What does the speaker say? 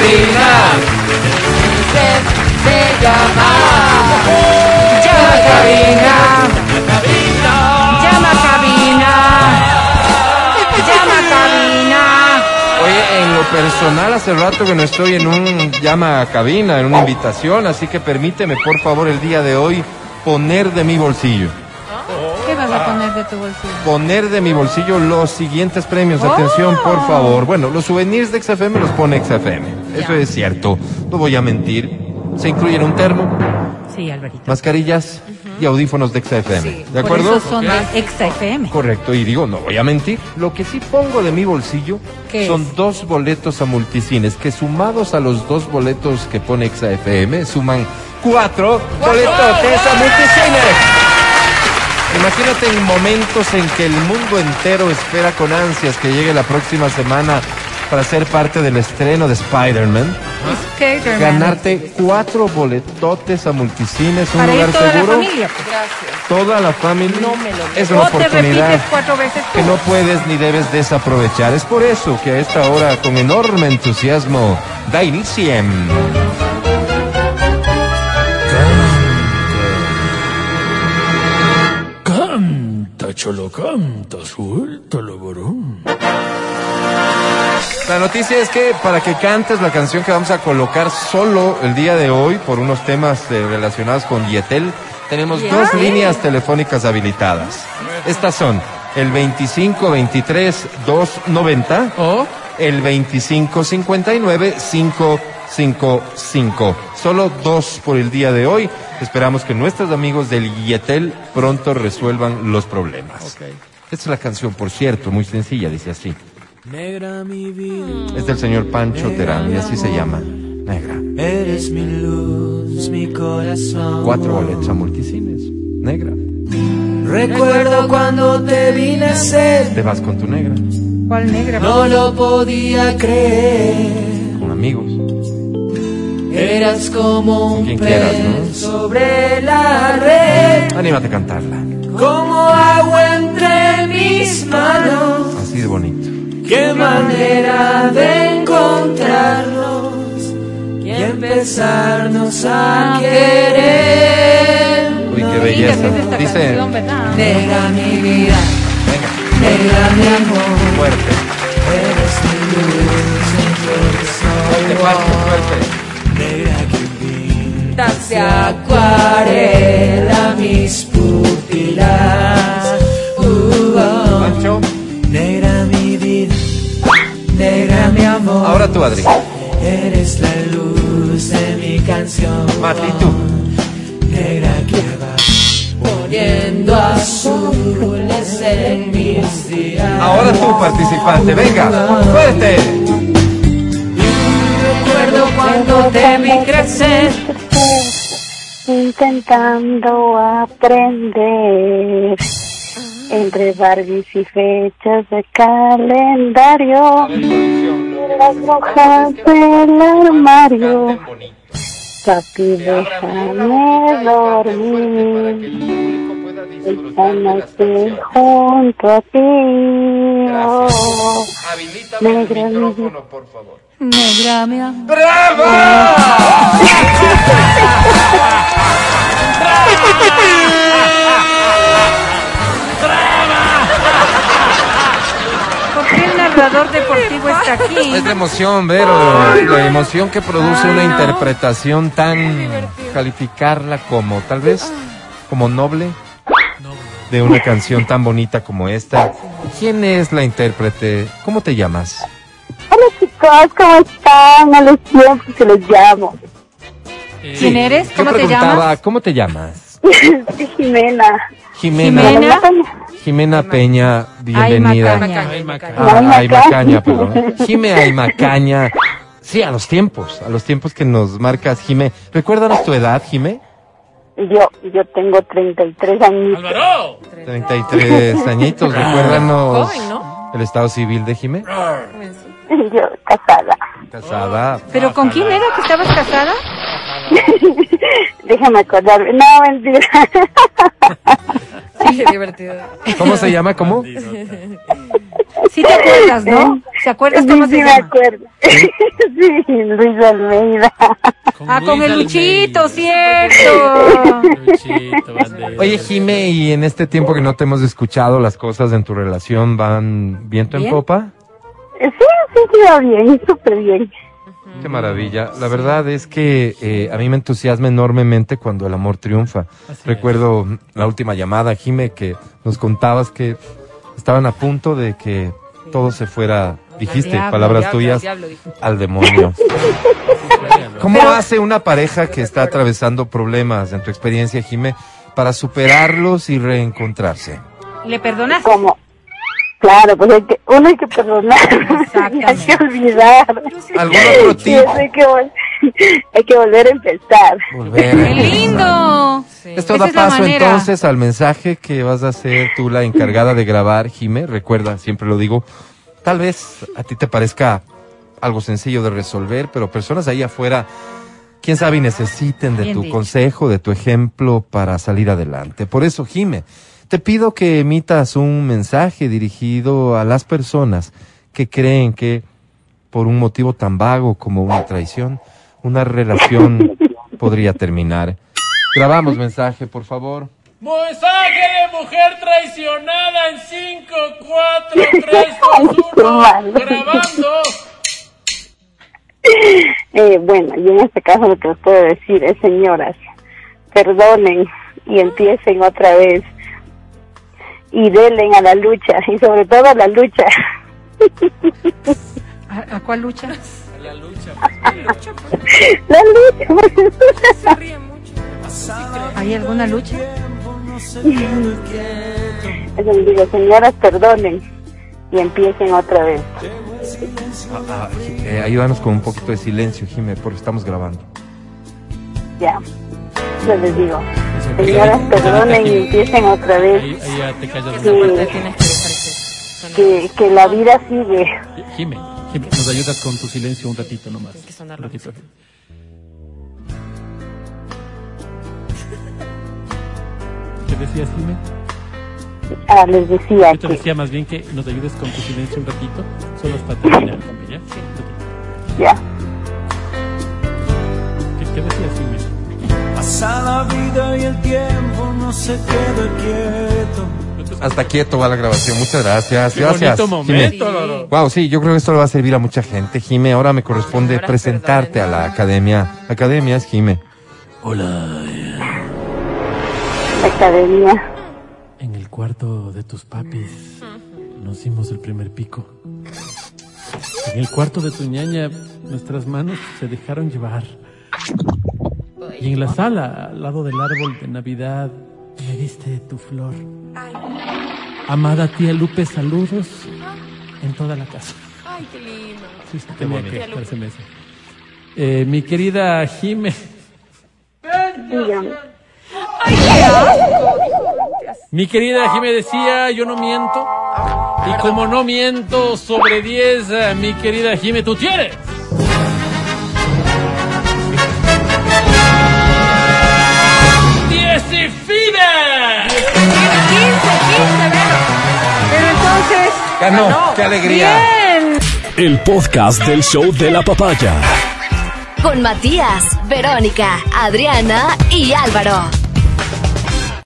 cabina. Se llama. Llama a cabina. Llama a cabina. Llama a cabina. Oye, en lo personal hace rato que no estoy en un llama a cabina, en una invitación, así que permíteme por favor el día de hoy poner de mi bolsillo. ¿Qué vas a poner de tu bolsillo? Poner de mi bolsillo los siguientes premios. Atención, por favor. Bueno, los souvenirs de XFM los pone XFM. Eso es cierto. No voy a mentir. Se incluyen un termo, Sí, Alvarito. mascarillas y audífonos de XFM. ¿De Por acuerdo? eso son de Exa FM. Correcto, y digo, no voy a mentir. Lo que sí pongo de mi bolsillo ¿Qué son es? dos boletos a multicines, que sumados a los dos boletos que pone XFM, suman cuatro boletotes a multicines. Imagínate en momentos en que el mundo entero espera con ansias que llegue la próxima semana para ser parte del estreno de Spider-Man. Ganarte cuatro boletotes a multicines, un Para ir lugar toda la seguro. familia. Toda la familia. No me lo es una te oportunidad repites cuatro veces tú. que no puedes ni debes desaprovechar. Es por eso que a esta hora, con enorme entusiasmo, da iniciem. Canta, cholo, canta, suéltalo, varón. La noticia es que para que cantes la canción que vamos a colocar solo el día de hoy por unos temas eh, relacionados con Yetel, tenemos dos líneas telefónicas habilitadas. Estas son el 25 23 290 ¿Oh? el 2559 555. Solo dos por el día de hoy. Esperamos que nuestros amigos del Yetel pronto resuelvan los problemas. Esta es la canción, por cierto, muy sencilla, dice así. Negra mi vida, Es del señor Pancho Terán y así se llama. Negra. eres mi luz, mi corazón. Cuatro boletos a multicines. Negra. Recuerdo cuando te vi nacer, Te vas con tu negra, ¿Cuál negra? no lo podía creer. con amigos. Eras como un pez quieras, ¿no? sobre la red, Anímate a cantarla. como agua entre mis manos. Así de bonito. Qué manera de encontrarnos y empezarnos a querer. Uy, qué belleza. Dice. Negra mi vida, venga, negra mi amor, fuerte. eres mi luz, Fuerte. Pancho, fuerte. Negra que pintas de acuarela Eres la luz de mi canción. Mati, ¿y tú? Negra que va poniendo azules en mis días. Ahora tú, participante. Venga, fuerte. Recuerdo cuando te vi crecer. Intentando aprender entre Barbies y fechas de calendario, las hojas del armario. Papi, déjame dormir esta noche junto a ti. Oh, Negra, el micrófono, por favor. Negra, mi amor. ¡Bravo! Es la emoción, Vero, la emoción que produce una interpretación tan calificarla como tal vez como noble de una canción tan bonita como esta. ¿Quién es la intérprete? ¿Cómo te llamas? Hola chicos, ¿cómo están? A los tiempos que los llamo. ¿Quién eres? Yo ¿Cómo te preguntaba, llamas? ¿Cómo te llamas? Soy Jimena. Jimena. Jimena. Jimena Peña, bienvenida. Macaña. Ah, Ay, Macaña, perdón. Jime Ay, Macaña. Sí, a los tiempos, a los tiempos que nos marcas, Jime. Recuérdanos tu edad, Jime. Yo, yo tengo 33 años. 33 añitos, recuérdanos Joven, ¿no? el estado civil de Jime. Yo casada. Casada. ¿Pero con quién era que estabas casada? Déjame acordarme. No, mentira. Qué divertido. ¿Cómo se llama? ¿Cómo? Sí te acuerdas, ¿no? ¿Se acuerdas cómo sí, se sí me llama? acuerdo. sí, Luis Almeida. Ah, con Luis el Luchito, Almeida. cierto. Luchito. Oye, Jime, y en este tiempo que no te hemos escuchado, ¿las cosas en tu relación van viento en Bien. popa? Eh, Sí, sí, sí, va bien, súper bien. Qué maravilla. La verdad es que eh, a mí me entusiasma enormemente cuando el amor triunfa. Así Recuerdo la última llamada, Jime, que nos contabas que estaban a punto de que todo se fuera, dijiste, diablo, palabras diablo, tuyas, diablo, al demonio. ¿Cómo hace una pareja que está atravesando problemas, en tu experiencia, Jime, para superarlos y reencontrarse? ¿Le perdonas? Como, claro, pues hay que, uno hay que perdonar, hay que olvidar. ¿Algún otro Sí, hay, que, vol- hay que volver a empezar. Volver. ¡Qué lindo! Esto Esa da es paso entonces al mensaje que vas a ser tú la encargada de grabar, Jime. Recuerda, siempre lo digo, tal vez a ti te parezca algo sencillo de resolver, pero personas ahí afuera, quién sabe, y necesiten de Bien tu dicho. consejo, de tu ejemplo para salir adelante. Por eso, Jime, te pido que emitas un mensaje dirigido a las personas que creen que por un motivo tan vago como una traición, una relación podría terminar. Grabamos mensaje, por favor. Mensaje de mujer traicionada en 5, 4, 3, 2, 1. Mal. Grabando. Eh, bueno, y en este caso lo que les puedo decir es, señoras, perdonen y empiecen otra vez y denle a la lucha y sobre todo a la lucha. ¿A, a cuál lucha? La lucha. la lucha. ¿Hay alguna lucha? Eso les digo, señoras, perdonen y empiecen otra vez. Ah, ah, eh, ayúdanos con un poquito de silencio, Jime, porque estamos grabando. Ya. Yo les digo, señoras, perdonen y empiecen otra vez. Sí. que Que, la vida sigue. Jime, Jime, nos ayudas con tu silencio un ratito nomás. que sonar Un ratito. ¿Qué decías, Jime? Ah, les decía Yo te que decía más bien que nos ayudes con tu silencio un ratito, solo hasta terminar, ¿ya? ya. Pasa la vida y el tiempo no se queda quieto. Hasta quieto va la grabación. Muchas gracias. Qué gracias. bonito momento, Loro. Wow, sí, yo creo que esto le va a servir a mucha gente. Jime, ahora me corresponde Ahora presentarte a la academia. Academia es Jime. Hola, La academia. en el cuarto de tus papis nos dimos el primer pico. En el cuarto de tu ñaña nuestras manos se dejaron llevar. Y en la sala, al lado del árbol de Navidad, me diste tu flor. Amada tía Lupe, saludos en toda la casa. Ay, qué lindo. Sí, sí, tenía que eso. Eh, mi querida Jime, Dígame. mi querida Jime decía, yo no miento. Y como no miento sobre 10, eh, mi querida Jime, tú tienes. Ganó. ¡Qué alegría! bien. El podcast del show de la papaya. Con Matías, Verónica, Adriana y Álvaro.